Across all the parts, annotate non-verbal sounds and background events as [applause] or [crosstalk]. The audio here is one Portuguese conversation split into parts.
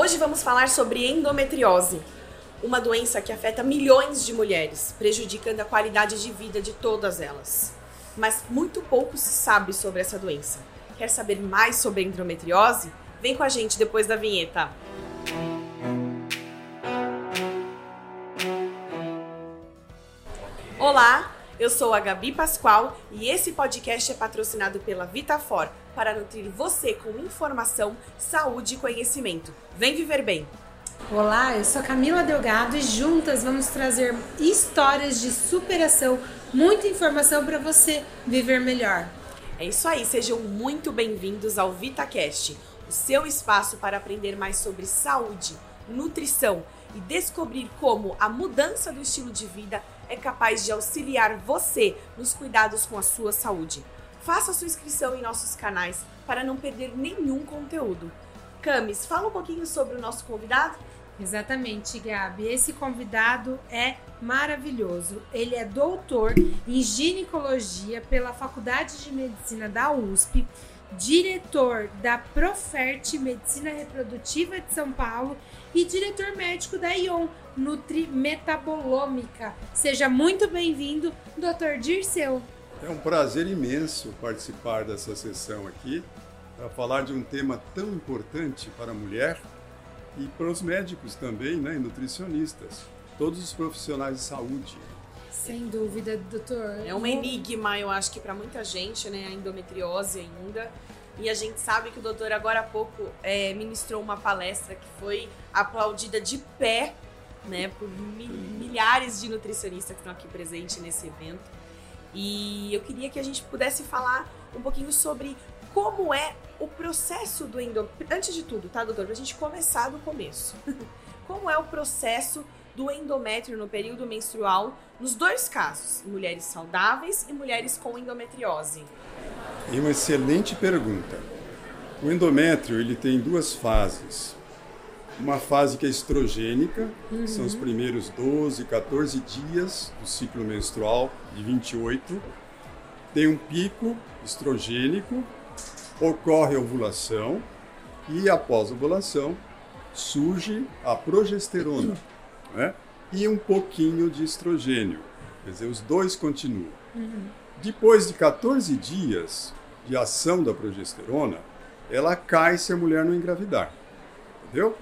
Hoje vamos falar sobre endometriose, uma doença que afeta milhões de mulheres, prejudicando a qualidade de vida de todas elas. Mas muito pouco se sabe sobre essa doença. Quer saber mais sobre endometriose? Vem com a gente depois da vinheta. Olá, eu sou a Gabi Pascoal e esse podcast é patrocinado pela Vitafor para nutrir você com informação, saúde e conhecimento. Vem viver bem! Olá, eu sou Camila Delgado e juntas vamos trazer histórias de superação, muita informação para você viver melhor. É isso aí, sejam muito bem-vindos ao VitaCast, o seu espaço para aprender mais sobre saúde, nutrição e descobrir como a mudança do estilo de vida é capaz de auxiliar você nos cuidados com a sua saúde. Faça sua inscrição em nossos canais para não perder nenhum conteúdo. Camis, fala um pouquinho sobre o nosso convidado. Exatamente, Gabi. Esse convidado é maravilhoso. Ele é doutor em ginecologia pela Faculdade de Medicina da USP, diretor da Profert Medicina Reprodutiva de São Paulo e diretor médico da ION Nutri Metabolômica. Seja muito bem-vindo, Dr. Dirceu. É um prazer imenso participar dessa sessão aqui para falar de um tema tão importante para a mulher e para os médicos também, né, e nutricionistas, todos os profissionais de saúde. Sem dúvida, doutor. É um enigma, eu acho que para muita gente, né, a endometriose ainda. E a gente sabe que o doutor agora há pouco é, ministrou uma palestra que foi aplaudida de pé, né, por milhares de nutricionistas que estão aqui presentes nesse evento. E eu queria que a gente pudesse falar um pouquinho sobre como é o processo do endométrio. Antes de tudo, tá, doutor? Pra gente começar do começo. [laughs] como é o processo do endométrio no período menstrual, nos dois casos, mulheres saudáveis e mulheres com endometriose? E uma excelente pergunta. O endométrio ele tem duas fases. Uma fase que é estrogênica, uhum. são os primeiros 12, 14 dias do ciclo menstrual, de 28. Tem um pico estrogênico, ocorre a ovulação e após a ovulação surge a progesterona né? e um pouquinho de estrogênio. Quer dizer, os dois continuam. Uhum. Depois de 14 dias de ação da progesterona, ela cai se a mulher não engravidar. Entendeu?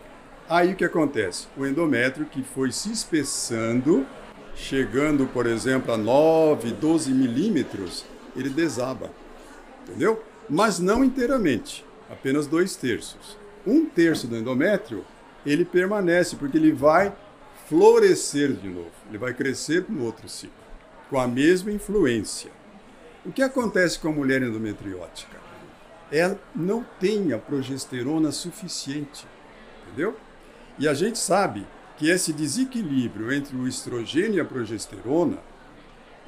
Aí o que acontece? O endométrio que foi se espessando, chegando, por exemplo, a 9, 12 milímetros, ele desaba. Entendeu? mas não inteiramente, apenas dois terços. Um terço do endométrio ele permanece porque ele vai florescer de novo, ele vai crescer no outro ciclo, com a mesma influência. O que acontece com a mulher endometriótica? Ela não tem a progesterona suficiente, entendeu? E a gente sabe que esse desequilíbrio entre o estrogênio e a progesterona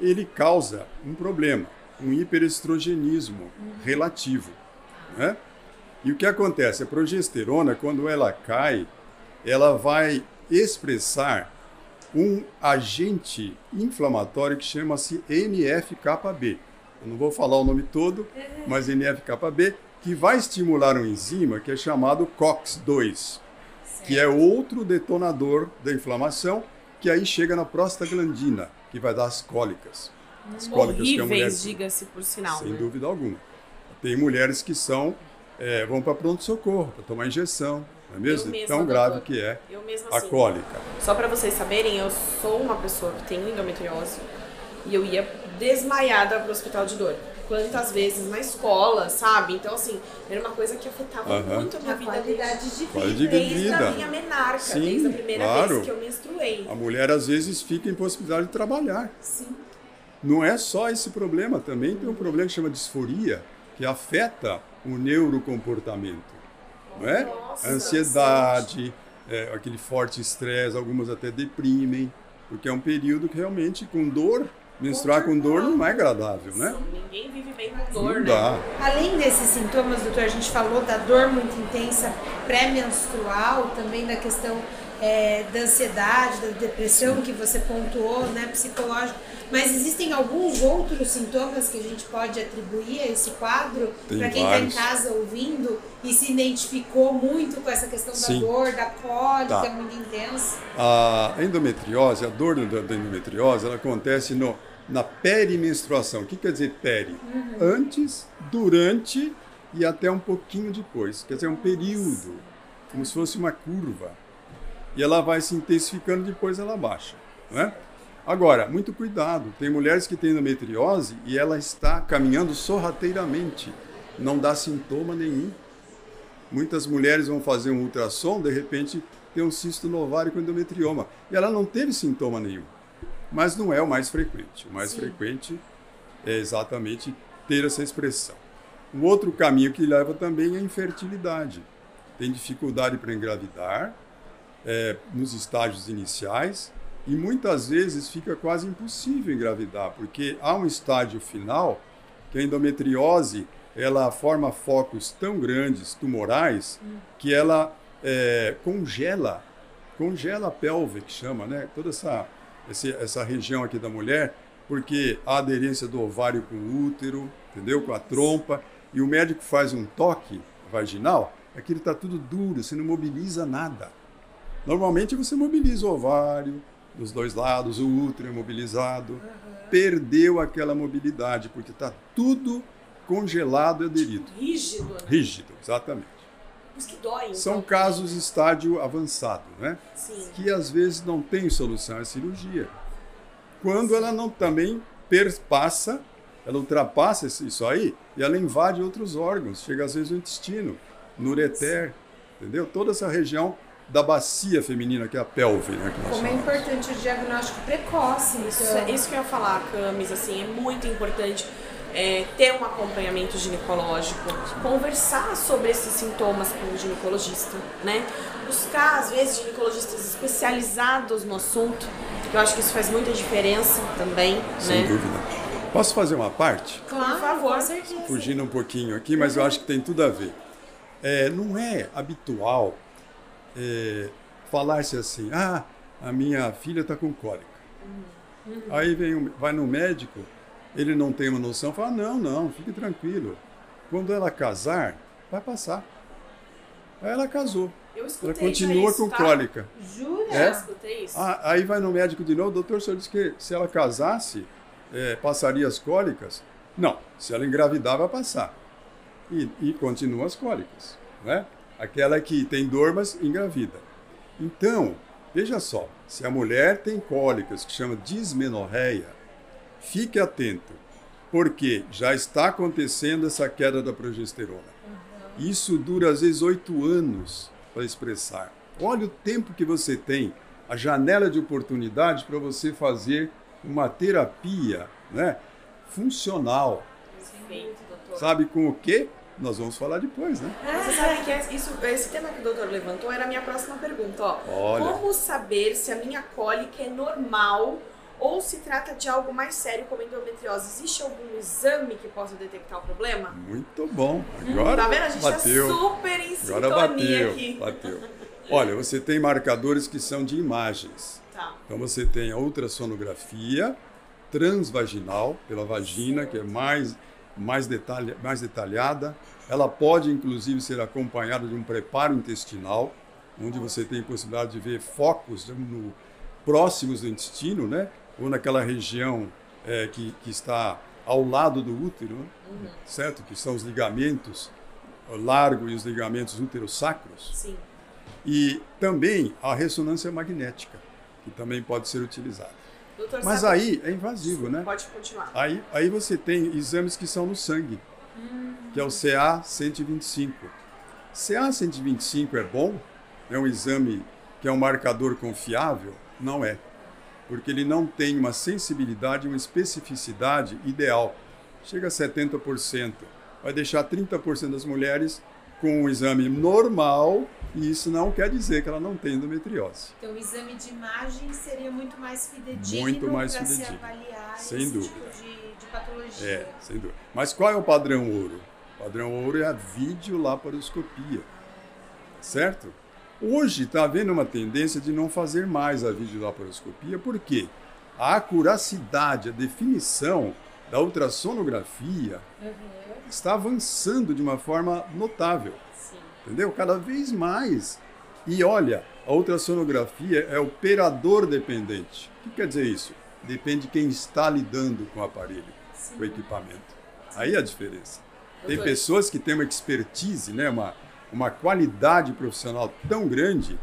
ele causa um problema um hiperestrogenismo relativo. Né? E o que acontece? A progesterona, quando ela cai, ela vai expressar um agente inflamatório que chama-se NF-κB. Eu não vou falar o nome todo, mas NF-κB, que vai estimular um enzima que é chamado COX-2, que é outro detonador da inflamação, que aí chega na prostaglandina, que vai dar as cólicas as cólicas que a mulher diga-se por sinal. Sem né? dúvida alguma. Tem mulheres que são é, vão para pronto socorro para tomar injeção, não é mesmo? Mesma, Tão grave que é a assim, cólica. Só para vocês saberem, eu sou uma pessoa que tem endometriose e eu ia desmaiada pro hospital de dor. Quantas vezes na escola, sabe? Então, assim, era uma coisa que afetava uh -huh. muito a minha a vida. qualidade de vida. de desde a minha menarca, Sim, desde a primeira claro. vez que eu menstruei. A mulher, às vezes, fica impossibilitada de trabalhar. Sim. Não é só esse problema, também tem um problema que chama disforia, que afeta o neurocomportamento. Não é? Nossa, Ansiedade, é, aquele forte estresse, algumas até deprimem, porque é um período que realmente com dor, menstruar com dor não é agradável, né? Ninguém vive bem com dor, não né? Dá. Além desses sintomas, doutor, a gente falou da dor muito intensa pré-menstrual, também da questão é, da ansiedade, da depressão que você pontuou, né, psicológico. Mas existem alguns outros sintomas que a gente pode atribuir a esse quadro para quem está em casa ouvindo e se identificou muito com essa questão Sim. da dor, da cólica Tá. muito intensa. A endometriose, a dor da endometriose, ela acontece no, na perimenstruação. O que quer dizer peri? Antes, durante e até um pouquinho depois. Quer dizer, um período, como se fosse uma curva. E ela vai se intensificando, depois ela baixa. Não é? Agora, muito cuidado. Tem mulheres que têm endometriose e ela está caminhando sorrateiramente. Não dá sintoma nenhum. Muitas mulheres vão fazer um ultrassom, de repente tem um cisto no ovário com endometrioma. E ela não teve sintoma nenhum. Mas não é o mais frequente. O mais Sim. frequente é exatamente ter essa expressão. Um outro caminho que leva também é a infertilidade. Tem dificuldade para engravidar é, nos estágios iniciais e muitas vezes fica quase impossível engravidar, porque há um estágio final que a endometriose ela forma focos tão grandes, tumorais, que ela é, congela, congela a pelve, que chama, né? Toda essa, esse- essa região aqui da mulher, porque a aderência do ovário com o útero, entendeu? Com a trompa, e o médico faz um toque vaginal, aquilo está tudo duro, você não mobiliza nada. Normalmente você mobiliza o ovário dos dois lados, o útero é mobilizado. Perdeu aquela mobilidade, porque está tudo congelado e aderido. Rígido, né? Rígido, exatamente. Isso que dói, então. São casos de estágio avançado, né? Sim. Que às vezes não tem solução, é cirurgia. Quando ela não também perpassa, ela ultrapassa isso aí e ela invade outros órgãos, chega às vezes no intestino, no ureter, entendeu? Toda essa região da bacia feminina, que é a pelve, né? Como é importante o diagnóstico precoce, Isso, então. é- isso que eu ia falar, Camis, assim, é muito importante é, ter um acompanhamento ginecológico, conversar sobre esses sintomas com o ginecologista, né? Buscar, às vezes, ginecologistas especializados no assunto, que eu acho que isso faz muita diferença também, Sem né? dúvida. Posso fazer uma parte? Claro, Por favor. com certeza. fugindo um pouquinho aqui, mas eu acho que tem tudo a ver. É, não é habitual é, falar-se assim, ah, a minha filha está com cólica. Aí vem, vai no médico, ele não tem uma noção, fala, não, não, fique tranquilo. Quando ela casar, vai passar. Aí ela casou. Eu Ela escutei já continua isso, com tá? cólica. Jura? É? escutei isso. Ah, aí vai no médico de novo, doutor, o senhor disse que se ela casasse, é, passaria as cólicas? Não, se ela engravidar, vai passar. E, e continua as cólicas, né? Aquela que tem dor, mas engravida. Então, veja só, se a mulher tem cólicas, que chama dismenorreia, fique atento, porque já está acontecendo essa queda da progesterona. Isso dura às vezes oito anos para expressar. Olha o tempo que você tem, a janela de oportunidade para você fazer uma terapia né, funcional. Perfeito, doutor. Sabe com o quê? Nós vamos falar depois, né? Você sabe que é- isso, esse tema que o doutor levantou era a minha próxima pergunta, ó. Olha. Como saber se a minha cólica é normal ou se trata de algo mais sério como endometriose? Existe algum exame que possa detectar o problema? Muito bom. Agora tá vendo? A gente bateu. tá super em Agora sintonia bateu, aqui. bateu. Olha, você tem marcadores que são de imagens. Tá. Então você tem a ultrassonografia transvaginal pela vagina, que é mais, mais, detalha, mais detalhada. Ela pode, inclusive, ser acompanhada de um preparo intestinal, onde você tem possibilidade de ver focos no, próximos do intestino, né? Ou naquela região é, que, que está ao lado do útero, né? certo? Que são os ligamentos largo e os ligamentos útero-sacros. Sim. E também a ressonância magnética, que também pode ser utilizada. Doutor, Mas sabe- aí é invasivo, né? Pode continuar. Aí, aí você tem exames que são no sangue, que é o CA 125. CA 125 é bom? É um exame que é um marcador confiável? Não é. Porque ele não tem uma sensibilidade, uma especificidade ideal. Chega a 70%. Vai deixar 30% das mulheres com um exame normal, e isso não quer dizer que ela não tem endometriose. Então, o exame de imagem seria muito mais fidedigno Muito mais para se avaliar Sem esse dúvida. tipo de, de patologia. É, sem dúvida. Mas qual é o padrão ouro? O padrão ouro é a videolaparoscopia. Certo? Hoje está havendo uma tendência de não fazer mais a videolaparoscopia, por quê? A acuracidade, a definição da ultrassonografia Uhum. está avançando de uma forma notável, Sim. entendeu? Cada vez mais. E olha, a ultrassonografia é operador dependente. O que quer dizer isso? Depende de quem está lidando com o aparelho, com o equipamento. Aí é a diferença. Tem pessoas que têm uma expertise, né, uma, uma qualidade profissional tão grande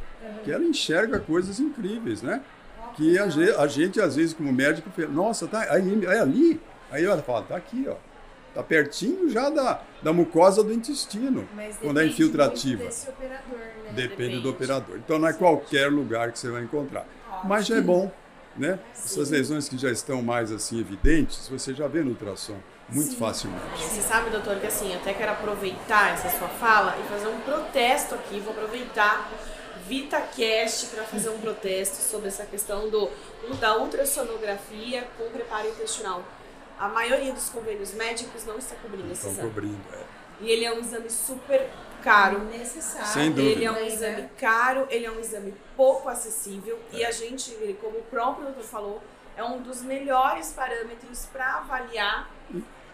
que ela enxerga coisas incríveis, né? Que a gente, a gente às vezes, como médico, fala, nossa, tá aí, é ali. Aí ela fala, tá aqui, ó. Tá pertinho já da, da mucosa do intestino, Mas quando é infiltrativa. desse operador, né? Depende Depende. do operador. Então não é qualquer lugar que você vai encontrar. Mas já é bom, né? Essas lesões que já estão mais assim evidentes, você já vê no ultrassom muito facilmente. Você sabe, doutor, que assim, eu até quero aproveitar essa sua fala e fazer um protesto aqui. Vou aproveitar VitaCast para fazer um protesto sobre essa questão do, da ultrassonografia com preparo intestinal. A maioria dos convênios médicos não está cobrindo esse Estão exame. cobrindo. é. E ele é um exame super caro. necessário. Sem dúvida. Ele é um exame caro, ele é um exame pouco acessível e a gente, como o próprio doutor falou, é um dos melhores parâmetros para avaliar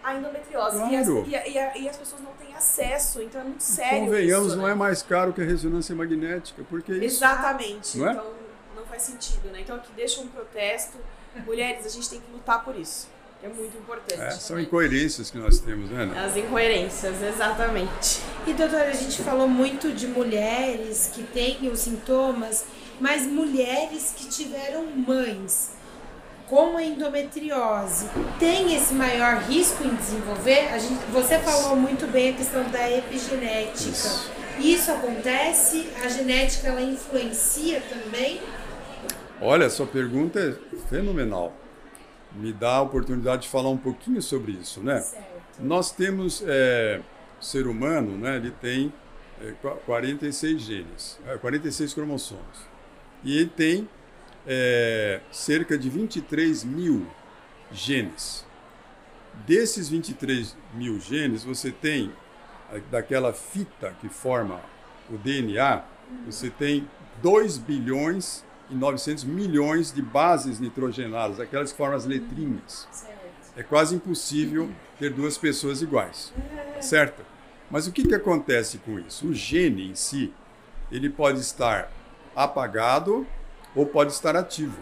a endometriose. E, as, Claro. e, a- e a- e as pessoas não têm acesso, então é muito sério. Convenhamos, isso, não né? é mais caro que a ressonância magnética, porque isso Exatamente. Não é? Então não faz sentido, né? Então aqui deixa um protesto. Mulheres, a gente tem que lutar por isso. É muito importante. é, são né? incoerências que nós temos, né? Ana? As incoerências, exatamente. E doutora, a gente falou muito de mulheres que têm os sintomas, mas mulheres que tiveram mães com a endometriose têm esse maior risco em desenvolver? A gente, você falou muito bem a questão da epigenética. Isso. Isso acontece? A genética ela influencia também? Olha, sua pergunta é fenomenal. Me dá a oportunidade de falar um pouquinho sobre isso, né? Certo. Nós temos, é, o ser humano, né, ele tem é, qua- 46 genes, é, 46 cromossomos. E ele tem é, cerca de 23 mil genes. Desses 23 mil genes, você tem, daquela fita que forma o DNA, você tem 2 bilhões e 900 milhões de bases nitrogenadas, aquelas que formam as letrinhas Certo. é quase impossível ter duas pessoas iguais, certo? Mas o que, que acontece com isso? O gene em si, ele pode estar apagado ou pode estar ativo,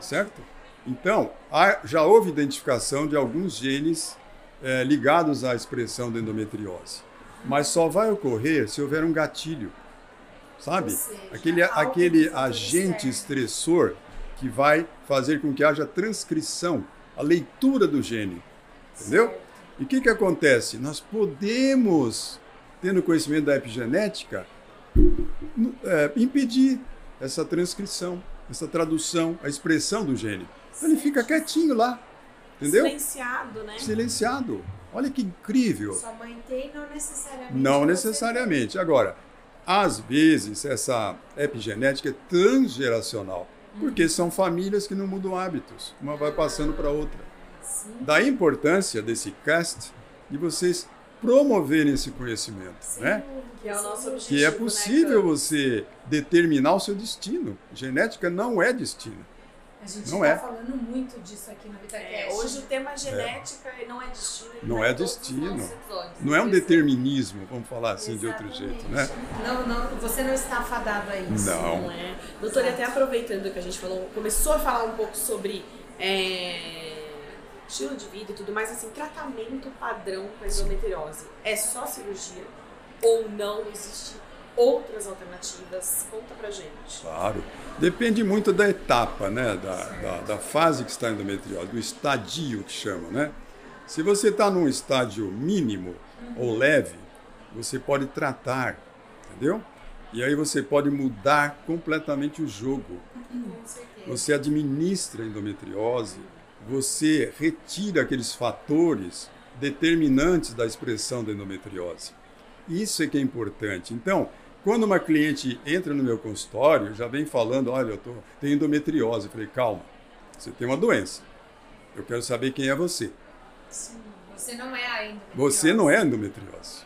certo? Então, há- já houve identificação de alguns genes eh, ligados à expressão da endometriose, mas só vai ocorrer se houver um gatilho, sabe? Seja, Aquele, aquele agente estressor que vai fazer com que haja transcrição, a leitura do gene. Entendeu? E o que, que acontece? Nós podemos, tendo conhecimento da epigenética, é, impedir essa transcrição, essa tradução, a expressão do gene. Então ele fica quietinho lá, entendeu? Silenciado, né? Silenciado. Olha que incrível. Sua mãe tem, não necessariamente. Não necessariamente. Agora, às vezes essa epigenética é transgeracional, porque são famílias que não mudam hábitos, uma vai passando para outra. Sim. Daí a importância desse cast de vocês promoverem esse conhecimento, Sem né? Que é o nosso objetivo. Que é né, possível Cam? você determinar o seu destino. Genética não é destino. A gente Não tá é. falando muito disso aqui no VitaCast. É, hoje o tema genética não é destino. ele Não é em todos os destino. Não é um Pois determinismo, vamos falar assim de outro Exatamente. jeito, né? Não, não, você não está afadado a isso. Não. Não é. Doutora, e até aproveitando que a gente falou, começou a falar um pouco sobre é, estilo de vida e tudo mais, assim, tratamento padrão para endometriose. É só cirurgia ou não existe outras alternativas? Conta pra gente. Claro. Depende muito da etapa, né? Da, da, da fase que está a endometriose, do estadio que chama, né? Se você está num estádio mínimo ou leve, você pode tratar, entendeu? E aí você pode mudar completamente o jogo. Com certeza. Você administra a endometriose, você retira aqueles fatores determinantes da expressão da endometriose. Isso é que é importante. Então, quando uma cliente entra no meu consultório, já vem falando, olha, eu tô, tenho endometriose. Eu falei, calma, você tem uma doença. Eu quero saber quem é você. Sim, Você não é ainda. Você não é endometriose.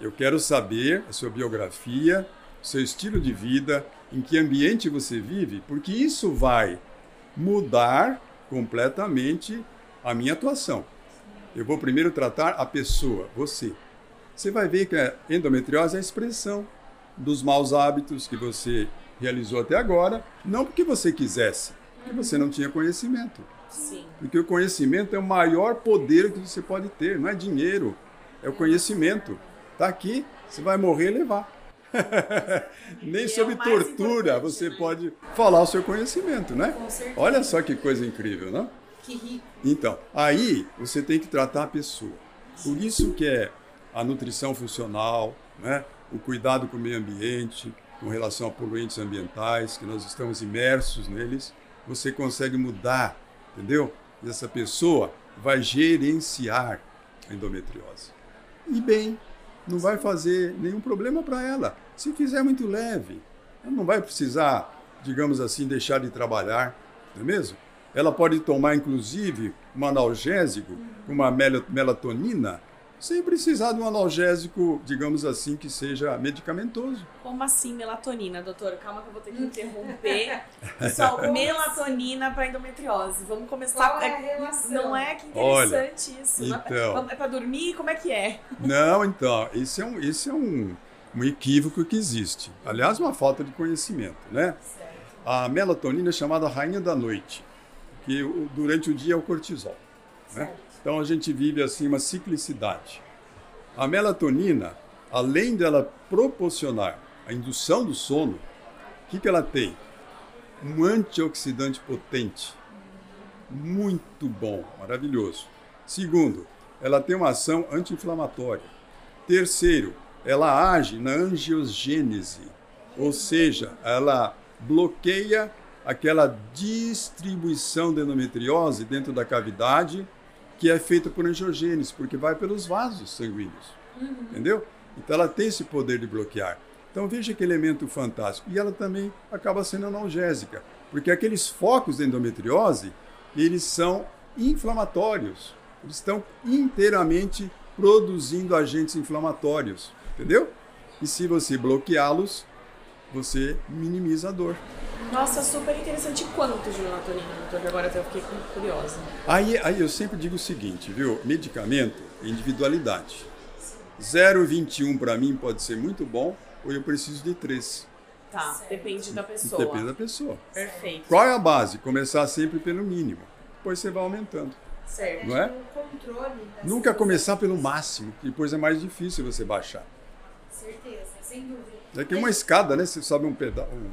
Eu quero saber a sua biografia, seu estilo de vida, em que ambiente você vive, porque isso vai mudar completamente a minha atuação. Eu vou primeiro tratar a pessoa, você. Você vai ver que a endometriose é a expressão dos maus hábitos que você realizou até agora, não porque você quisesse, porque você não tinha conhecimento. Sim. Porque o conhecimento é o maior poder que você pode ter, não é dinheiro, é o conhecimento. Está aqui, você vai morrer e levar. [laughs] Nem é sob o mais tortura você né? pode falar o seu conhecimento, né? Com certeza. Olha só que coisa incrível, não? Que rico. Então, aí você tem que tratar a pessoa. Por isso que é a nutrição funcional, né? o cuidado com o meio ambiente, com relação a poluentes ambientais, que nós estamos imersos neles, você consegue mudar, entendeu? E essa pessoa vai gerenciar a endometriose. E bem, não vai fazer nenhum problema para ela. Se fizer muito leve, ela não vai precisar, digamos assim, deixar de trabalhar, não é mesmo? Ela pode tomar, inclusive, um analgésico, uma mel- melatonina, sem precisar de um analgésico, digamos assim, que seja medicamentoso. Como assim melatonina, doutor? Calma que eu vou ter que [laughs] interromper. [laughs] Pessoal, melatonina para endometriose. Vamos começar. Qual é a relação? Não é que Olha, interessante isso. Não é pra- então. É para dormir? Como é que é? Não, então, isso é um, isso é um, um equívoco que existe. Aliás, uma falta de conhecimento, né? A melatonina é chamada rainha da noite, que durante o dia é o cortisol. Né? Então a gente vive assim uma ciclicidade. A melatonina, além dela proporcionar a indução do sono, o que, que ela tem? Um antioxidante potente, muito bom, maravilhoso. Segundo, ela tem uma ação anti-inflamatória. Terceiro, ela age na angiogênese, ou seja, ela bloqueia aquela distribuição da endometriose dentro da cavidade que é feita por angiogênese, porque vai pelos vasos sanguíneos. Entendeu? Então ela tem esse poder de bloquear. Então veja que elemento fantástico. E ela também acaba sendo analgésica, porque aqueles focos da endometriose, eles são inflamatórios. Eles estão inteiramente produzindo agentes inflamatórios, entendeu? E se você bloqueá-los, você minimiza a dor. Nossa, super interessante. Quanto de melatonina, doutor? Agora eu fiquei curiosa. Aí, aí eu sempre digo o seguinte, viu? Medicamento é individualidade. 0,21 para mim pode ser muito bom, ou eu preciso de 3. Tá, depende da pessoa. Depende da pessoa. Perfeito. Qual é a base? Começar sempre pelo mínimo. Depois você vai aumentando. Certo. Não é? O controle da Nunca começar pelo máximo, depois é mais difícil você baixar. Certeza, sem dúvida. É que uma escada, né? Você sobe um pedal, um,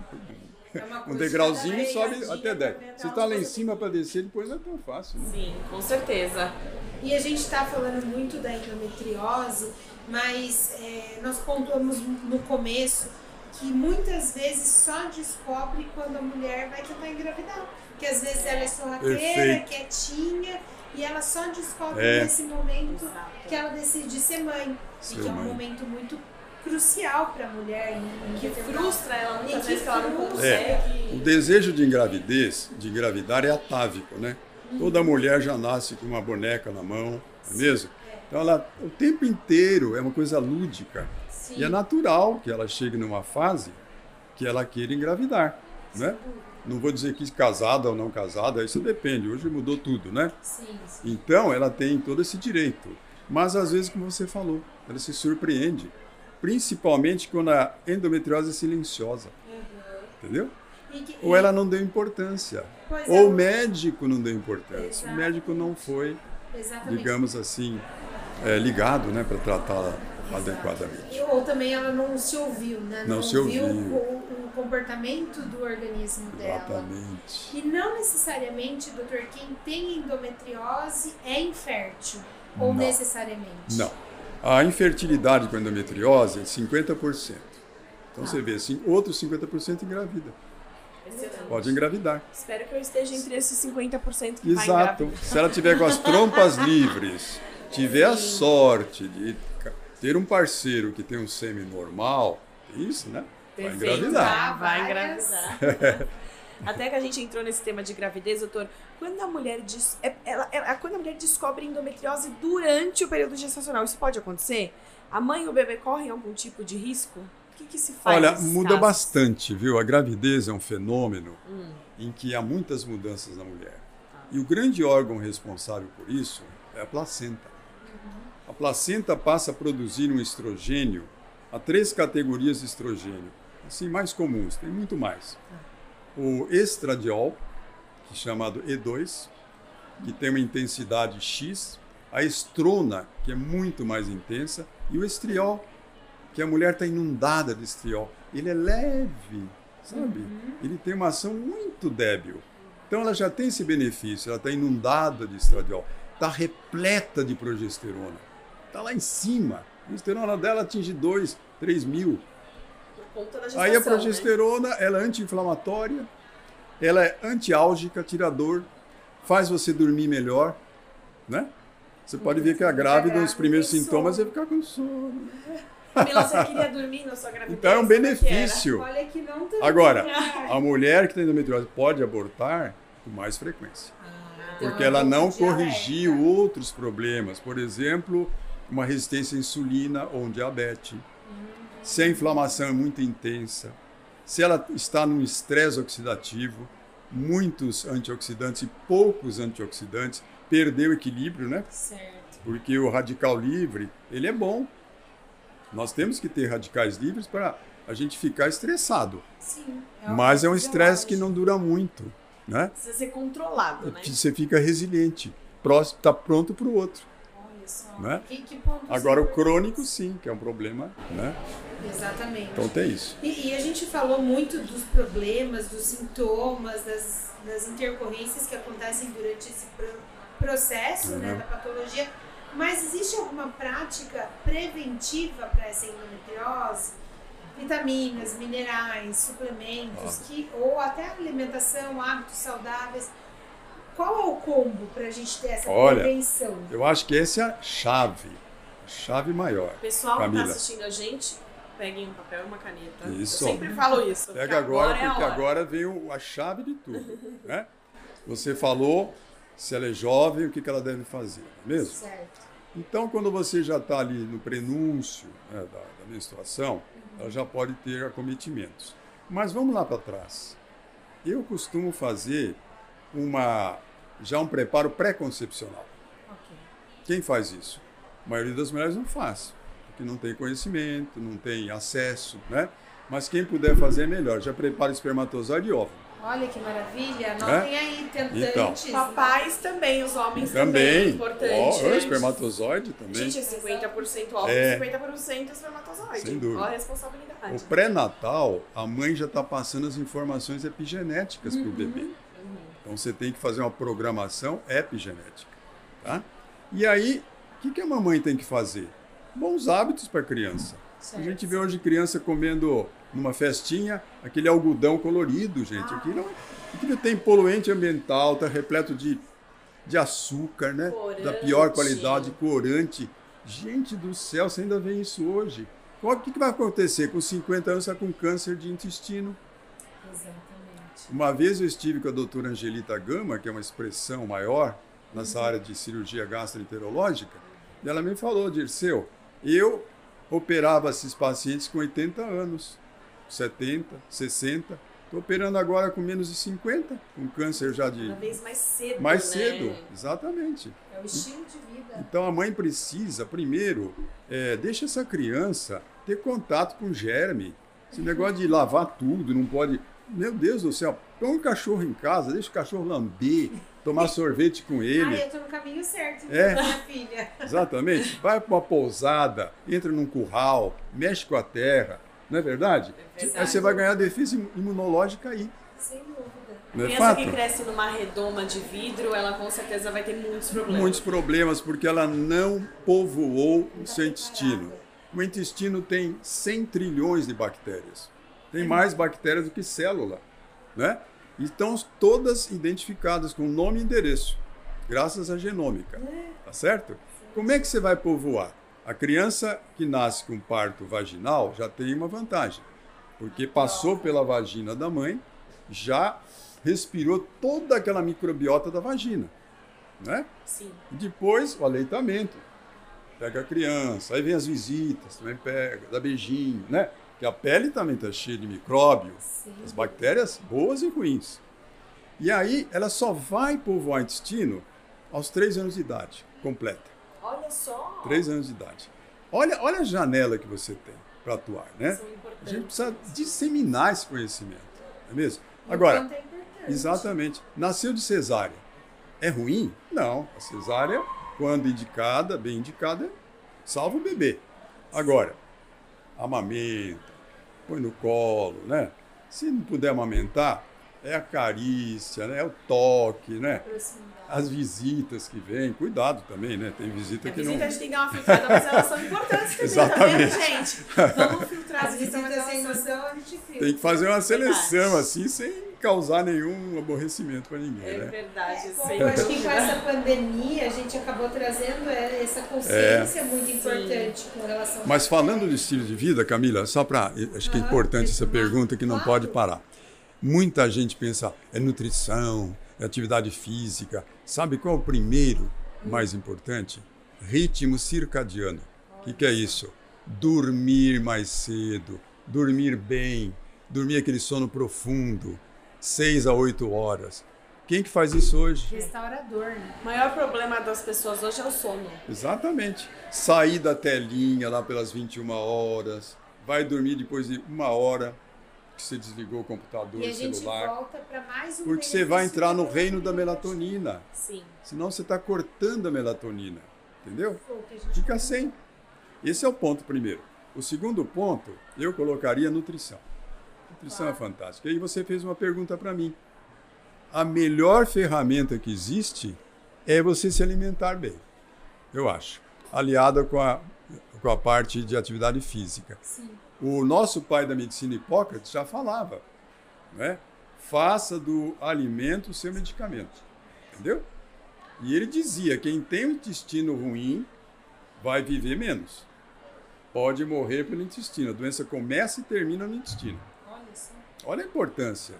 É um degrauzinho e sobe até 10. cada Você uma tá lá em cima para descer, depois não é tão fácil, né? Sim, com certeza. E a gente está falando muito da endometriose, mas é, nós pontuamos no começo que muitas vezes só descobre quando a mulher vai tentar engravidar. Que às vezes ela é sorrateira, Perfeito. quietinha, e ela só descobre É. nesse momento Exato. que ela decide ser mãe. Ser e que é um mãe. momento muito crucial para a mulher. Em, em Que frustra ela E muitas que vezes que ela não consegue. O desejo de engravidez, de engravidar, é atávico, né? Toda mulher já nasce com uma boneca na mão, não é mesmo? Então, ela, o tempo inteiro é uma coisa lúdica. Sim. E é natural que ela chegue numa fase que ela queira engravidar, né? Não vou dizer que casada ou não casada, isso depende. Hoje mudou tudo, né? Sim, sim. Então, ela tem todo esse direito. Mas, às vezes, como você falou, ela se surpreende. Principalmente quando a endometriose é silenciosa. Entendeu? E que- Ou ela não deu importância. Pois é. Ou o médico não deu importância. O Exato. médico não foi, Exatamente. digamos assim, é, ligado né, para tratá-la adequadamente. Ou também ela não se ouviu, né? Não se ouviu. O, o comportamento do organismo dela. Exatamente. E não necessariamente, doutor, quem tem endometriose é infértil. Ou Não. necessariamente. Não. A infertilidade com endometriose é 50%. Então você vê assim, outros 50% engravida. Excelente. Pode engravidar. Espero que eu esteja entre esses 50% que vai Exato. Se ela tiver com as trompas [laughs] livres, tiver a sorte de ter um parceiro que tem um sêmen normal, isso, né? Vai engravidar. Ah, vai engravidar. [laughs] Até que a gente entrou nesse tema de gravidez, doutor, quando a mulher des- é- ela- ela- quando a mulher descobre endometriose durante o período gestacional, isso pode acontecer? A mãe e o bebê correm algum tipo de risco? O que, que, se faz? Olha, muda casos? bastante, viu? A gravidez é um fenômeno Hum, em que há muitas mudanças na mulher. E o grande órgão responsável por isso é a placenta. A placenta passa a produzir um estrogênio, há três categorias de estrogênio, assim, mais comuns, tem muito mais. O estradiol, que é chamado E2, que tem uma intensidade X, a estrona, que é muito mais intensa, e o estriol, que a mulher está inundada de estriol. Ele é leve, sabe? Ele tem uma ação muito débil. Então ela já tem esse benefício, ela está inundada de estradiol, está repleta de progesterona, está lá em cima. A progesterona dela atinge 2, 3 mil. Conta da gestação, Aí a né? progesterona, ela é anti-inflamatória, ela é antiálgica, tira dor, faz você dormir melhor, né? Você pode ver que a grávida, os primeiros sintomas é sono. ficar com sono. [laughs] Camila, você queria dormir na sua gravidez? Então é um era? benefício. Olha que não. Agora, a mulher que tem endometriose pode abortar com mais frequência. Então, Porque é ela não corrigiu outros problemas. Por exemplo, uma resistência à insulina ou um diabetes. Se a inflamação é muito intensa, se ela está num estresse oxidativo, muitos antioxidantes e poucos antioxidantes, perdeu o equilíbrio, né? Certo. Porque o radical livre, ele é bom. Nós temos que ter radicais livres para a gente ficar estressado. Sim. é Mas é um estresse que não dura muito, né? Precisa ser controlado, né? Você fica resiliente, próximo, está pronto para o outro. Né? Que, que Agora o crônico sim, que é um problema, né? Exatamente. Então tem isso. E, e a gente falou muito dos problemas, dos sintomas, das, das intercorrências que acontecem durante esse pro- processo né, Uhum. da patologia. Mas existe alguma prática preventiva para essa endometriose? Vitaminas, minerais, suplementos, que, ou até alimentação, hábitos saudáveis. Qual é o combo para a gente ter essa Olha, prevenção? Eu acho que essa é a chave, a chave maior. Pessoal que Camila. tá assistindo a gente, peguem um papel e uma caneta. Isso. Eu sempre falo isso. Pega porque agora, é a porque agora vem o- a chave de tudo, né? Você falou se ela é jovem, o que que ela deve fazer, não é mesmo? Certo. Então, quando você já está ali no prenúncio né, da, da menstruação, ela já pode ter acometimentos. Mas vamos lá para trás. Eu costumo fazer uma já um preparo pré-concepcional. Ok. Quem faz isso? A maioria das mulheres não faz, porque não tem conhecimento, não tem acesso, né? Mas quem puder fazer é melhor. Já prepara espermatozoide e óvulo. Olha que maravilha. Anotem aí, tentantes. Papais também, os homens também. é Também. Importante. Ó, o espermatozoide também. Gente, é 50% óvulo, É. 50% espermatozoide. Sem dúvida. Ó a responsabilidade. O pré-natal, a mãe já está passando as informações epigenéticas para o bebê. Então você tem que fazer uma programação epigenética. Tá? E aí, o que, que a mamãe tem que fazer? Bons hábitos para a criança. A gente vê hoje criança comendo numa festinha aquele algodão colorido, gente. Aquilo, aquilo tem poluente ambiental, está repleto de, de açúcar, né? Da pior Corante. qualidade, corante. Gente do céu, você ainda vê isso hoje. O que, que vai acontecer? Com 50 anos, você está com câncer de intestino. Exatamente. Uma vez eu estive com a doutora Angelita Gama, que é uma expressão maior nessa área de cirurgia gastroenterológica, e ela me falou, Dirceu, eu operava esses pacientes com 80 anos, 70, 60, estou operando agora com menos de 50, com câncer já de... Cada vez mais cedo, Mais né? cedo, exatamente. É o estilo de vida. Então a mãe precisa, primeiro, é, deixa essa criança ter contato com germe. Esse negócio de lavar tudo, não pode. Meu Deus do céu, põe um cachorro em casa, deixa o cachorro lamber, tomar sorvete com Ah, ele. eu tô no caminho certo, então, É. minha filha. Exatamente. Vai para uma pousada, entra num curral, mexe com a terra. Não é verdade? É verdade. Aí você vai ganhar defesa imunológica aí. Sem dúvida. Não é Criança fato? que cresce numa redoma de vidro, ela com certeza vai ter muitos problemas. Muitos problemas porque ela não povoou o seu intestino. O intestino tem 100 trilhões de bactérias. Tem mais bactérias do que célula, né? Estão todas identificadas com nome e endereço, graças à genômica, tá certo? Como é que você vai povoar? A criança que nasce com parto vaginal já tem uma vantagem, porque passou pela vagina da mãe, já respirou toda aquela microbiota da vagina, né? Sim. E depois o aleitamento. Pega a criança, aí vem as visitas, também pega, dá beijinho, né? Que a pele também está cheia de micróbios, as bactérias boas e ruins. E aí ela só vai povoar o intestino aos três anos de idade, completa. Olha só. Três anos de idade. Olha, olha a janela que você tem para atuar, né? São A gente precisa disseminar esse conhecimento, não é mesmo? O Agora, é exatamente. Nasceu de cesárea. É ruim? Não. A cesárea, quando indicada, bem indicada, salva o bebê. Agora, amamenta, põe no colo, né? Se não puder amamentar, é a carícia, né? É o toque, né? As visitas que vêm, cuidado também, né? Tem visita A que visita não. a gente tem que dar uma filtrada, mas elas são importantes também, Exatamente. tá vendo, gente? Vamos filtrar as As visitas, sem noção, a gente filtra. Tem que fazer uma seleção assim, sem causar nenhum aborrecimento para ninguém, É né? verdade, sem eu acho que com essa pandemia a gente acabou trazendo é, essa consciência muito Sim. importante com relação Mas falando de estilo de vida, Camila, só para. Acho que é importante essa pergunta que não Claro. pode parar. Muita gente pensa, é nutrição, é atividade física. Sabe qual é o primeiro mais importante? Ritmo circadiano. O que, que é isso? Dormir mais cedo, dormir bem, dormir aquele sono profundo, seis a oito horas. Quem que faz isso hoje? restaurador, né? O maior problema das pessoas hoje é o sono. Exatamente. Sair da telinha lá pelas 21 horas, vai dormir depois de uma hora que você desligou o computador, E a o gente celular. volta para mais um Porque você vai entrar no reino da melatonina. Sim. Senão você está cortando a melatonina. Entendeu? Fica sem. Esse é o ponto primeiro. O segundo ponto, eu colocaria nutrição. Nutrição é fantástica. E você fez uma pergunta para mim. A melhor ferramenta que existe é você se alimentar bem, eu acho. Aliada com a, com a parte de atividade física. Sim. O nosso pai da medicina Hipócrates já falava, né? Faça do alimento seu medicamento. Entendeu? E ele dizia: quem tem o intestino ruim vai viver menos. Pode morrer pelo intestino. A doença começa e termina no intestino. Olha a importância.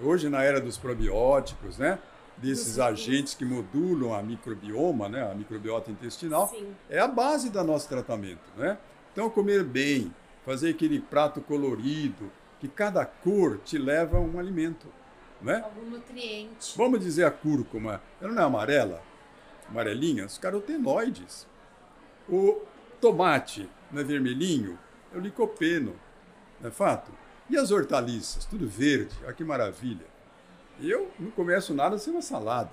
Hoje, na era dos probióticos, né? Desses agentes que modulam a microbioma, né? A microbiota intestinal Sim. é a base do nosso tratamento, né? Então, comer bem, fazer aquele prato colorido, que cada cor te leva a um alimento, né? Algum nutriente. Vamos dizer a cúrcuma, ela não é amarela? Amarelinha? Os carotenoides. O tomate não é vermelhinho? É o licopeno, não é fato? E as hortaliças? Tudo verde, olha que maravilha. Eu não começo nada sem uma salada,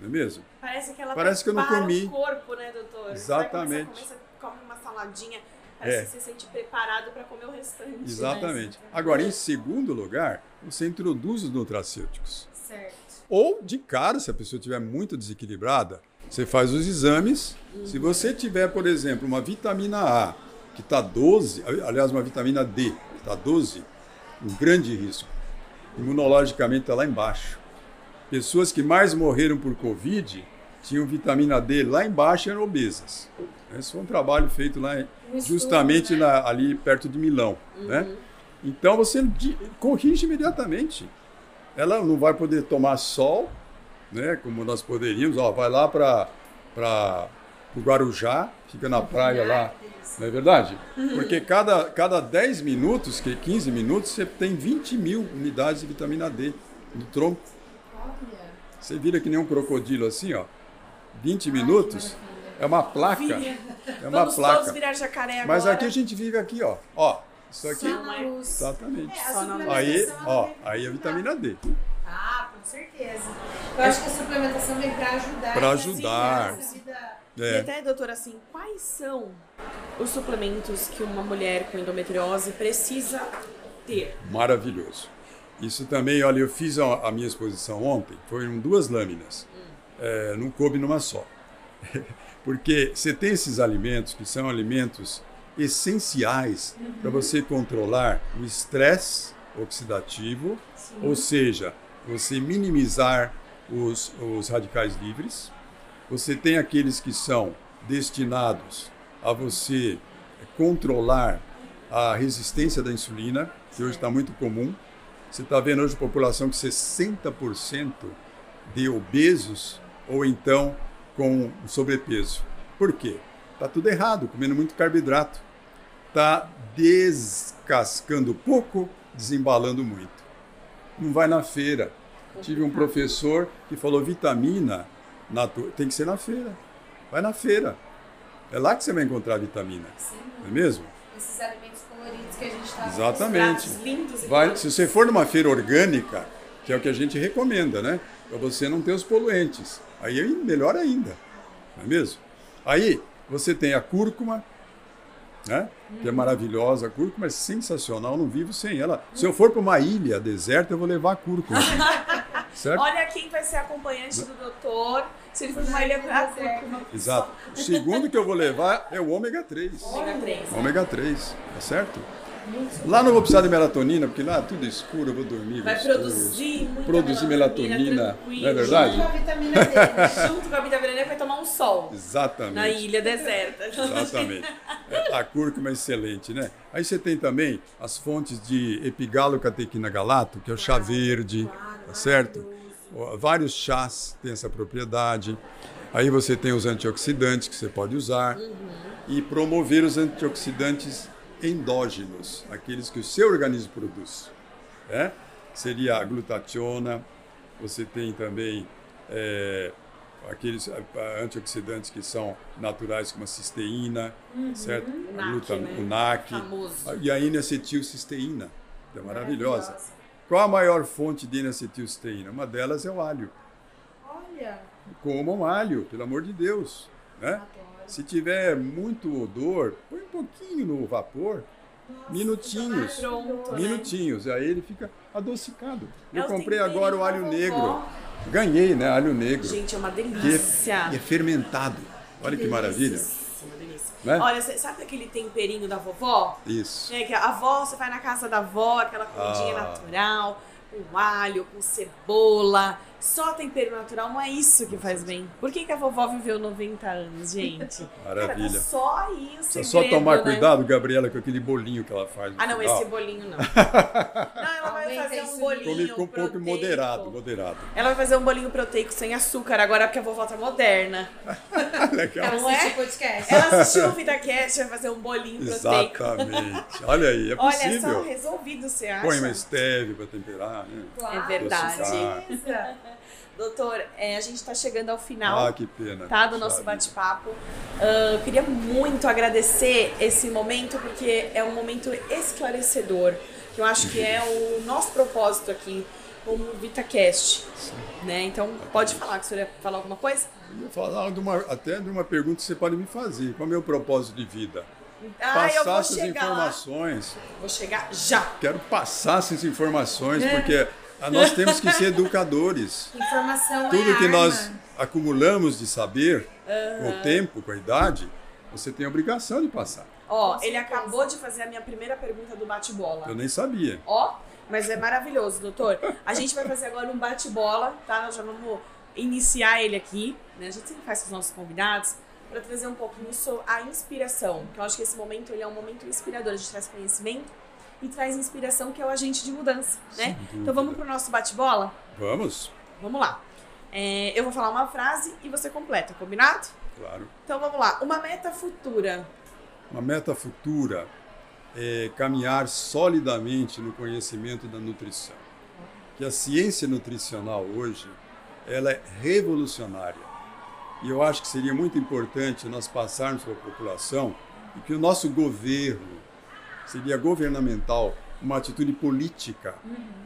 não é mesmo? Parece que ela Parece que eu não comi. o corpo, né, doutor? Exatamente. Você vai começar a comer, você come uma saladinha, parece É. que você se sente preparado para comer o restante. né? Exatamente. Agora, em segundo lugar, você introduz os nutracêuticos. Certo. Ou, de cara, se a pessoa estiver muito desequilibrada, você faz os exames. Se você tiver, por exemplo, uma vitamina A que está 12, aliás, uma vitamina D está 12, um grande risco. Imunologicamente está lá embaixo. Pessoas que mais morreram por Covid tinham vitamina D lá embaixo e eram obesas. Esse foi um trabalho feito lá estudo, justamente né? na- ali perto de Milão. Né? Então você corrige imediatamente. Ela não vai poder tomar sol, né, como nós poderíamos. Ó, vai lá para o Guarujá, fica na praia lá. Não é verdade? Porque cada, cada 10 minutos, que 15 minutos, você tem 20 mil unidades de vitamina D no tronco. Você vira que nem um crocodilo assim, ó. 20 minutos é uma placa. É uma Vamos todos placa. virar jacaré agora. Mas aqui a gente vive aqui, ó. Ó, isso aqui. Só na luz. Exatamente. É, a Só na luz. Aí, ó, aí a ajudar. vitamina D. Ah, com certeza. Eu acho que a suplementação vem para ajudar. Pra né? ajudar. Essa vida- E É. até, doutora, assim, quais são os suplementos que uma mulher com endometriose precisa ter? Maravilhoso. Isso também, olha, eu fiz a, a minha exposição ontem, foram duas lâminas. É, não coube numa só. [laughs] Porque você tem esses alimentos que são alimentos essenciais para você controlar o estresse oxidativo, ou seja, você minimizar os, os radicais livres. Você tem aqueles que são destinados a você controlar a resistência da insulina, que hoje está muito comum. Você está vendo hoje a população com 60% de obesos ou então com sobrepeso. Por quê? Está tudo errado, comendo muito carboidrato. está descascando pouco, desembalando muito. Não vai na feira. Tive um professor que falou vitamina natu- tem que ser na feira. Vai na feira. É lá que você vai encontrar vitamina. Não é mesmo? Esses alimentos coloridos que a gente tá Exatamente. Lindos Vai, se você for numa feira orgânica, que é o que a gente recomenda, né? Para você não ter os poluentes. Aí é melhor ainda. Não é mesmo? Aí você tem a cúrcuma, né? Que é maravilhosa. A cúrcuma é sensacional, não vivo sem ela. Se eu for para uma ilha deserta, eu vou levar a cúrcuma. [laughs] certo? Olha quem vai ser acompanhante do doutor. Se ele for numa ilha pra. Exato. O segundo que eu vou levar é o ômega 3. Ômega 3. Ômega 3, tá certo? Lá não vou precisar de melatonina, porque lá é tudo escuro, eu vou dormir. Vai gostoso. produzir muita Produzir melatonina, não é verdade? Com a vitamina D? [laughs] Junto com a vitamina D vai tomar um sol Exatamente. na ilha deserta. Exatamente. É, a cúrcuma é excelente, né? Aí você tem também as fontes de epigalocatequina galato, que é o chá verde, tá certo? Vários chás têm essa propriedade. Aí você tem os antioxidantes que você pode usar e promover os antioxidantes endógenos, aqueles que o seu organismo produz. Né? Seria a glutationa, você tem também é, aqueles antioxidantes que são naturais, como a cisteína, certo? O A NAC, gluta- né? O NAC. Famoso. E a N-acetilcisteína, que é maravilhosa. Qual a maior fonte de N-acetilcisteína? Uma delas é o alho. Olha, Comam alho, pelo amor de Deus. Né? Se tiver muito odor, põe um pouquinho no vapor, minutinhos. Pronto, né? Minutinhos, aí ele fica adocicado. É Eu o comprei agora o alho vovó. negro. Ganhei, né? Alho negro. Gente, é uma que é, delícia. e é fermentado. Olha que maravilha. Né? Olha, cê- sabe aquele temperinho da vovó? Isso. É, que a avó, você vai na casa da avó, aquela comidinha Ah. natural, com alho, com cebola. Só tempero natural não é isso que faz bem. Por que, que a vovó viveu 90 anos, gente? Cara, Maravilha. tá só aí o É segredo, só tomar né? cuidado, Gabriela, com aquele bolinho que ela faz. no Ah, não, final. esse bolinho não. [laughs] não, ela vai fazer isso um bolinho Come com um pouco moderado, moderado. Ela vai fazer um bolinho proteico sem açúcar agora, porque a vovó tá moderna. [laughs] Legal. ela Não é? podcast. Ela assistiu o VitaCast, vai fazer um bolinho proteico. Exatamente. Olha aí, é [laughs] Olha só, possível. resolvido, você acha? Põe uma stevia para temperar, né? Claro, É verdade. Doutor, é, a gente está chegando ao final. Ah, que pena. tá, do nosso bate-papo. Eu queria muito agradecer esse momento, porque é um momento esclarecedor, que eu acho que é o [laughs] nosso propósito aqui como VitaCast. Né? Então, pode falar, que o senhor ia falar alguma coisa? Eu ia falar de uma, até de uma pergunta que você pode me fazer. Qual é o meu propósito de vida? Ah, passar essas chegar lá. informações. Vou chegar já. Quero passar essas informações, É. porque nós temos que ser educadores. Informação Tudo é que arma. nós acumulamos de saber com o tempo, com a idade, você tem a obrigação de passar. Ó, ele acabou de fazer a minha primeira pergunta do bate-bola. Eu nem sabia. Ó, mas é maravilhoso, doutor. A gente vai fazer agora um bate-bola, tá? Nós já vamos iniciar ele aqui, né? A gente sempre faz com os nossos convidados para trazer um pouquinho a inspiração, que eu acho que esse momento ele é um momento inspirador. A gente traz conhecimento e traz inspiração, que é o agente de mudança, né? Então vamos pro nosso bate-bola? Vamos? Vamos lá. É, eu vou falar uma frase e você completa, combinado? Claro. Então vamos lá. Uma meta futura. Uma meta futura é caminhar solidamente no conhecimento da nutrição. Que a ciência nutricional hoje, ela é revolucionária. E eu acho que seria muito importante nós passarmos para a população e que o nosso governo, seria governamental, uma atitude política,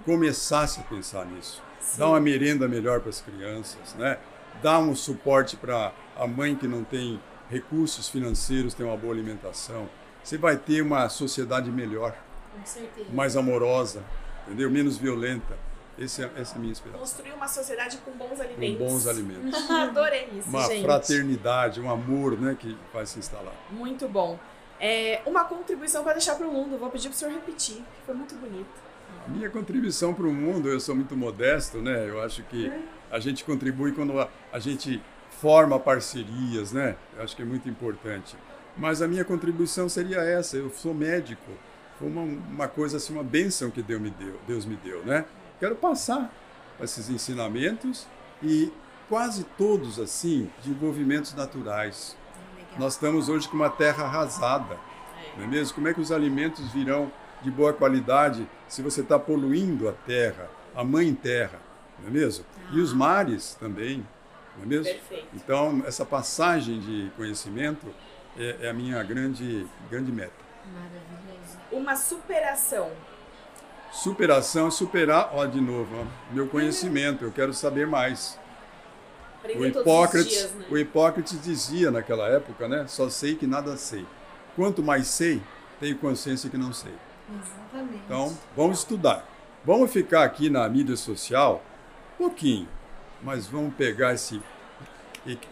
começasse a pensar nisso. Dar uma merenda melhor para as crianças, né? Dar um suporte para a mãe que não tem recursos financeiros, ter uma boa alimentação. Você vai ter uma sociedade melhor, Com certeza. mais amorosa, entendeu? Menos violenta. Esse é, essa é a minha inspiração. Construir uma sociedade com bons Com alimentos. bons alimentos. [laughs] Adorei isso, Uma gente. fraternidade, um amor né, que vai se instalar. Muito bom. É, uma contribuição para deixar para o mundo. Vou pedir para o senhor repetir, que foi muito bonito. Minha contribuição para o mundo, eu sou muito modesto, né? Eu acho que a gente contribui quando a, a gente forma parcerias, né? Eu acho que é muito importante. Mas a minha contribuição seria essa. Eu sou médico. Foi uma, uma coisa assim, uma bênção que Deus me deu, Deus me deu, né? Quero passar esses ensinamentos e quase todos assim de envolvimentos naturais. Nós estamos hoje com uma terra arrasada. não é mesmo? Como é que os alimentos virão de boa qualidade se você está poluindo a terra, a mãe terra, não é mesmo? E os mares também, não é mesmo? Perfeito. Então, essa passagem de conhecimento é, é a minha grande, grande meta. Maravilhoso. Uma superação. Superação, superar, ó, de novo, ó, meu conhecimento, eu quero saber mais. O Aprender todos os Hipócrates, dias, né? o Hipócrates dizia naquela época, né? Só sei que nada sei. Quanto mais sei, tenho consciência que não sei. Exatamente. Então, vamos estudar. Vamos ficar aqui na mídia social, pouquinho, mas vamos pegar esse,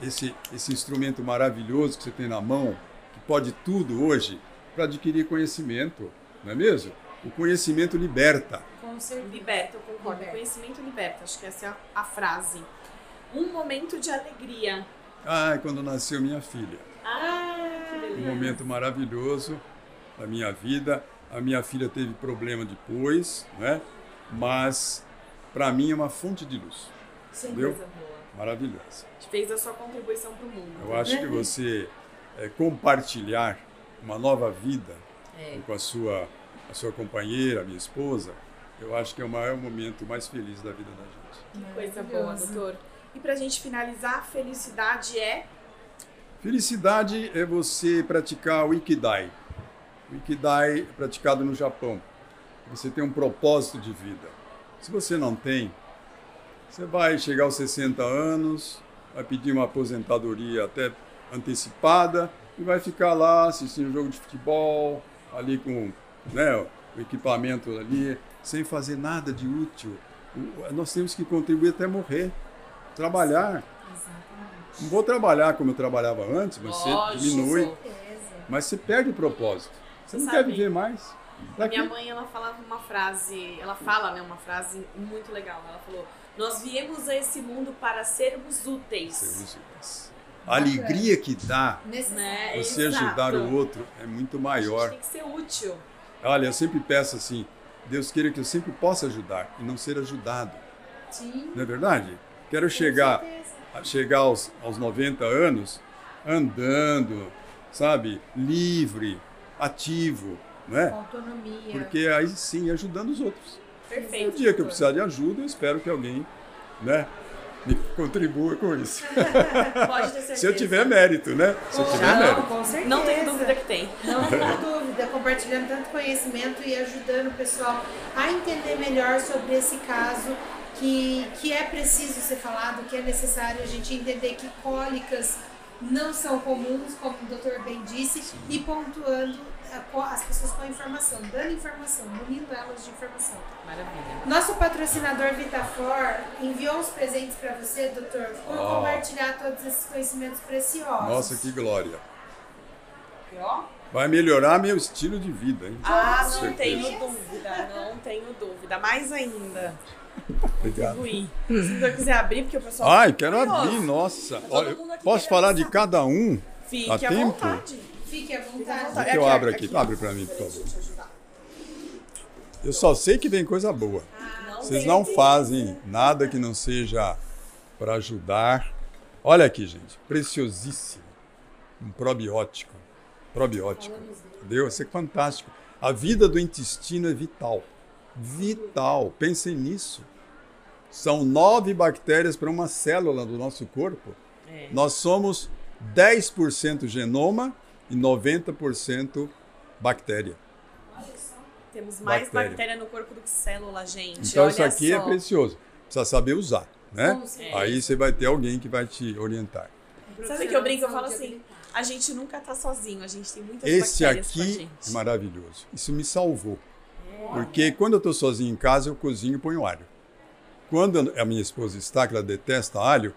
esse, esse instrumento maravilhoso que você tem na mão, que pode tudo hoje, para adquirir conhecimento, não é mesmo? O conhecimento liberta. Com certeza. Liberta, eu concordo. Liberta. Conhecimento liberta. Acho que essa é a, a frase. Um momento de alegria. Ah, quando nasceu minha filha. Ah, que Um beleza. momento maravilhoso da minha vida. A minha filha teve problema depois, né? mas para mim é uma fonte de luz. Sem Entendeu? coisa boa. Maravilhosa. Fez a sua contribuição para o mundo. Eu acho que você é, compartilhar uma nova vida É. com a sua, a sua companheira, a minha esposa, eu acho que é o maior momento mais feliz da vida da gente. Que coisa boa, doutor. E pra gente finalizar, felicidade é. Felicidade é você praticar o Ikidai. O Ikidai é praticado no Japão. Você tem um propósito de vida. Se você não tem, você vai chegar aos 60 anos, vai pedir uma aposentadoria até antecipada e vai ficar lá assistindo jogo de futebol, ali com né, o equipamento ali, sem fazer nada de útil. Nós temos que contribuir até morrer, trabalhar. Exatamente. Não vou trabalhar como eu trabalhava antes, mas você Lógico. diminui. Certeza. Mas você perde o propósito. Você não Sabe- quer viver mais. Pra Minha quê? mãe, ela falava uma frase, ela fala, né, uma frase muito legal. Ela falou: "Nós viemos a esse mundo para sermos úteis". Sermos úteis. A alegria que dá. Né? você Exato. ajudar o outro é muito A maior. gente tem que ser útil. Olha, eu sempre peço assim, Deus queira que eu sempre possa ajudar e não ser ajudado. Sim. Não é verdade? Quero chegar, chegar aos, aos 90 anos andando, sabe, livre, ativo, é? Com autonomia. Porque aí sim, ajudando os outros. No Perfeito. dia que eu precisar de ajuda, eu espero que alguém, né, me contribua com isso. [laughs] Pode ter certeza. Se eu tiver mérito, né? Se eu tiver não, mérito. com certeza. Não tenho dúvida que tem. Não tenho dúvida, compartilhando tanto conhecimento e ajudando o pessoal a entender melhor sobre esse caso que, que é preciso ser falado, que é necessário a gente entender que cólicas não são comuns, como o doutor bem disse, e pontuando co- as pessoas com a informação, dando informação, munindo elas de informação. Maravilha. Nosso patrocinador Vitafor enviou uns presentes para você, doutor, por Oh. compartilhar todos esses conhecimentos preciosos. Nossa, que glória. E ó, Vai melhorar meu estilo de vida, hein? Ah, não certeza. tenho dúvida, não tenho dúvida. Mais ainda. Obrigado. Se você quiser abrir, porque o pessoal. Ai, quero curioso. abrir, nossa. Todo Olha, aqui posso falar de cada um? Fique Há à tempo? vontade. Fique à Fique à vontade. vontade. que eu Aqui, abro aqui. ó. Abre pra mim, por favor. eu só sei que vem coisa boa. Não Vocês tem não fazem nada que não seja para ajudar. Olha aqui, gente, preciosíssimo. Um probiótico. Probiótico. Entendeu? Isso é fantástico. A vida do intestino é vital. Vital. Pensem nisso. São nove bactérias para uma célula do nosso corpo. É. Nós somos 10% genoma e 90% bactéria. Temos mais Bactéria. bactéria. no corpo do que célula, gente. Então Olha isso aqui só. é precioso. Precisa saber usar, né? Aí você vai ter alguém que vai te orientar. Sabe que eu brinco? Eu falo assim: a gente nunca tá sozinho, a gente tem muitas Esse bactérias com a aqui gente. é maravilhoso. Isso me salvou. Porque quando eu estou sozinho em casa, eu cozinho e ponho alho. Quando a minha esposa está, que ela detesta alho,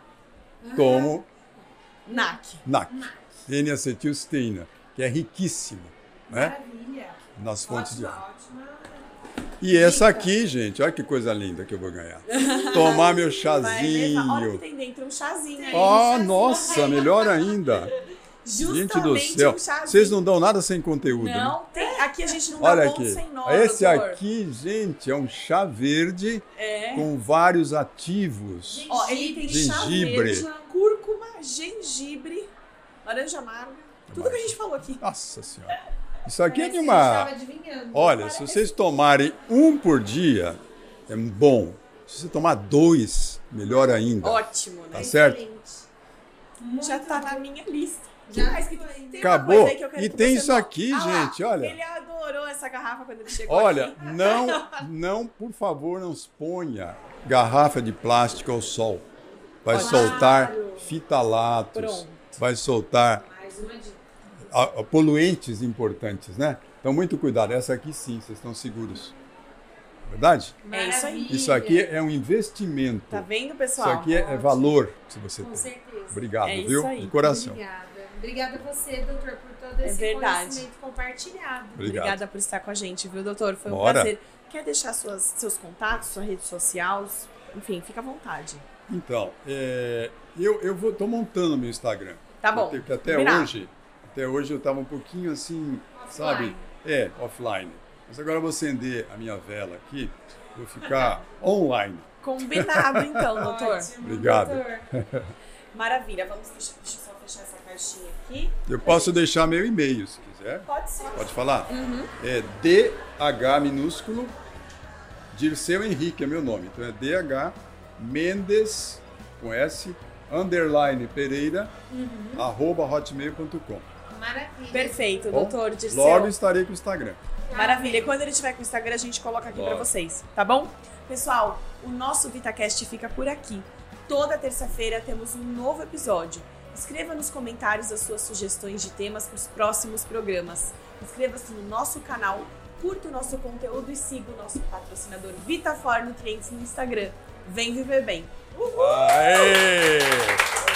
tomo NAC. NAC, N-acetilcisteína, que é riquíssimo né? Maravilha. nas fontes de Ótima, alho. ótima. E essa aqui, gente, olha que coisa linda que eu vou ganhar. [laughs] Tomar meu levar. Olha o que chazinho. tem dentro, um chazinho aí. Oh, nossa, melhor ainda. Justamente [laughs] Gente do céu. um chazinho. Vocês não dão nada sem conteúdo, né? Não, tem, aqui a gente não dá Olha bom aqui. sem nó, Esse doutor. aqui, gente, é um chá verde É. com vários ativos. Ó, ele tem chá Gengibre. verde, cúrcuma, gengibre, laranja amarga. Tudo que a gente falou aqui. Nossa senhora. Isso aqui é Parece de a gente uma. Olha, se vocês tomarem um por dia, é bom. Se você tomar dois, melhor ainda. Ótimo, né? Tá certo? Excelente. Já tá bom. na minha lista. Já que mais que tem? Tem Acabou. Uma coisa aí que eu quero E tem isso não- aqui, Ah gente, olha. Ele adorou essa garrafa quando ele chegou Olha, aqui. [laughs] não, [laughs] não, por favor, não exponha garrafa de plástico ao sol. Vai Claro. soltar fitalatos, Pronto. vai soltar poluentes importantes, né? Então, muito cuidado. Essa aqui sim, vocês estão seguros. Verdade? É isso aí. Isso aqui é um investimento. Tá vendo, Isso pessoal? aqui é, é valor que você Com tem. certeza. Obrigado, É isso viu? aí. De coração. Obrigada. Obrigada a você, doutor, por todo É esse verdade. conhecimento compartilhado. Obrigado. Obrigada por estar com a gente, viu, doutor? Foi um Bora. prazer. Quer deixar suas, seus contatos, sua rede social? Enfim, fica à vontade. Então, é, eu, eu vou, tô montando meu Instagram. Tá bom. Porque até Combinado. hoje, até hoje eu tava um pouquinho assim, Offline. sabe? É, offline. Mas agora eu vou acender a minha vela aqui, vou ficar [laughs] online. Combinado, então, doutor. Ótimo, Obrigado. doutor. [laughs] Maravilha. Vamos deixar, deixa eu só fechar essa caixinha aqui. Eu posso deixar meu e-mail, se quiser. Pode ser. Pode falar? Uhum. É DH minúsculo, Dirceu Henrique é meu nome. Então é DH Mendes, com S, underline Pereira, Uhum. arroba hotmail.com. Maravilha. Perfeito, Bom, doutor Dirceu. Logo estarei com o Instagram. Maravilha. E quando ele tiver com o Instagram, a gente coloca aqui pra Logo. vocês, tá bom? Pessoal, o nosso VitaCast fica por aqui. Toda terça-feira temos um novo episódio. Escreva nos comentários as suas sugestões de temas para os próximos programas. Inscreva-se no nosso canal, curta o nosso conteúdo e siga o nosso patrocinador VitaFor Nutrientes no Instagram. Vem viver bem. Aê!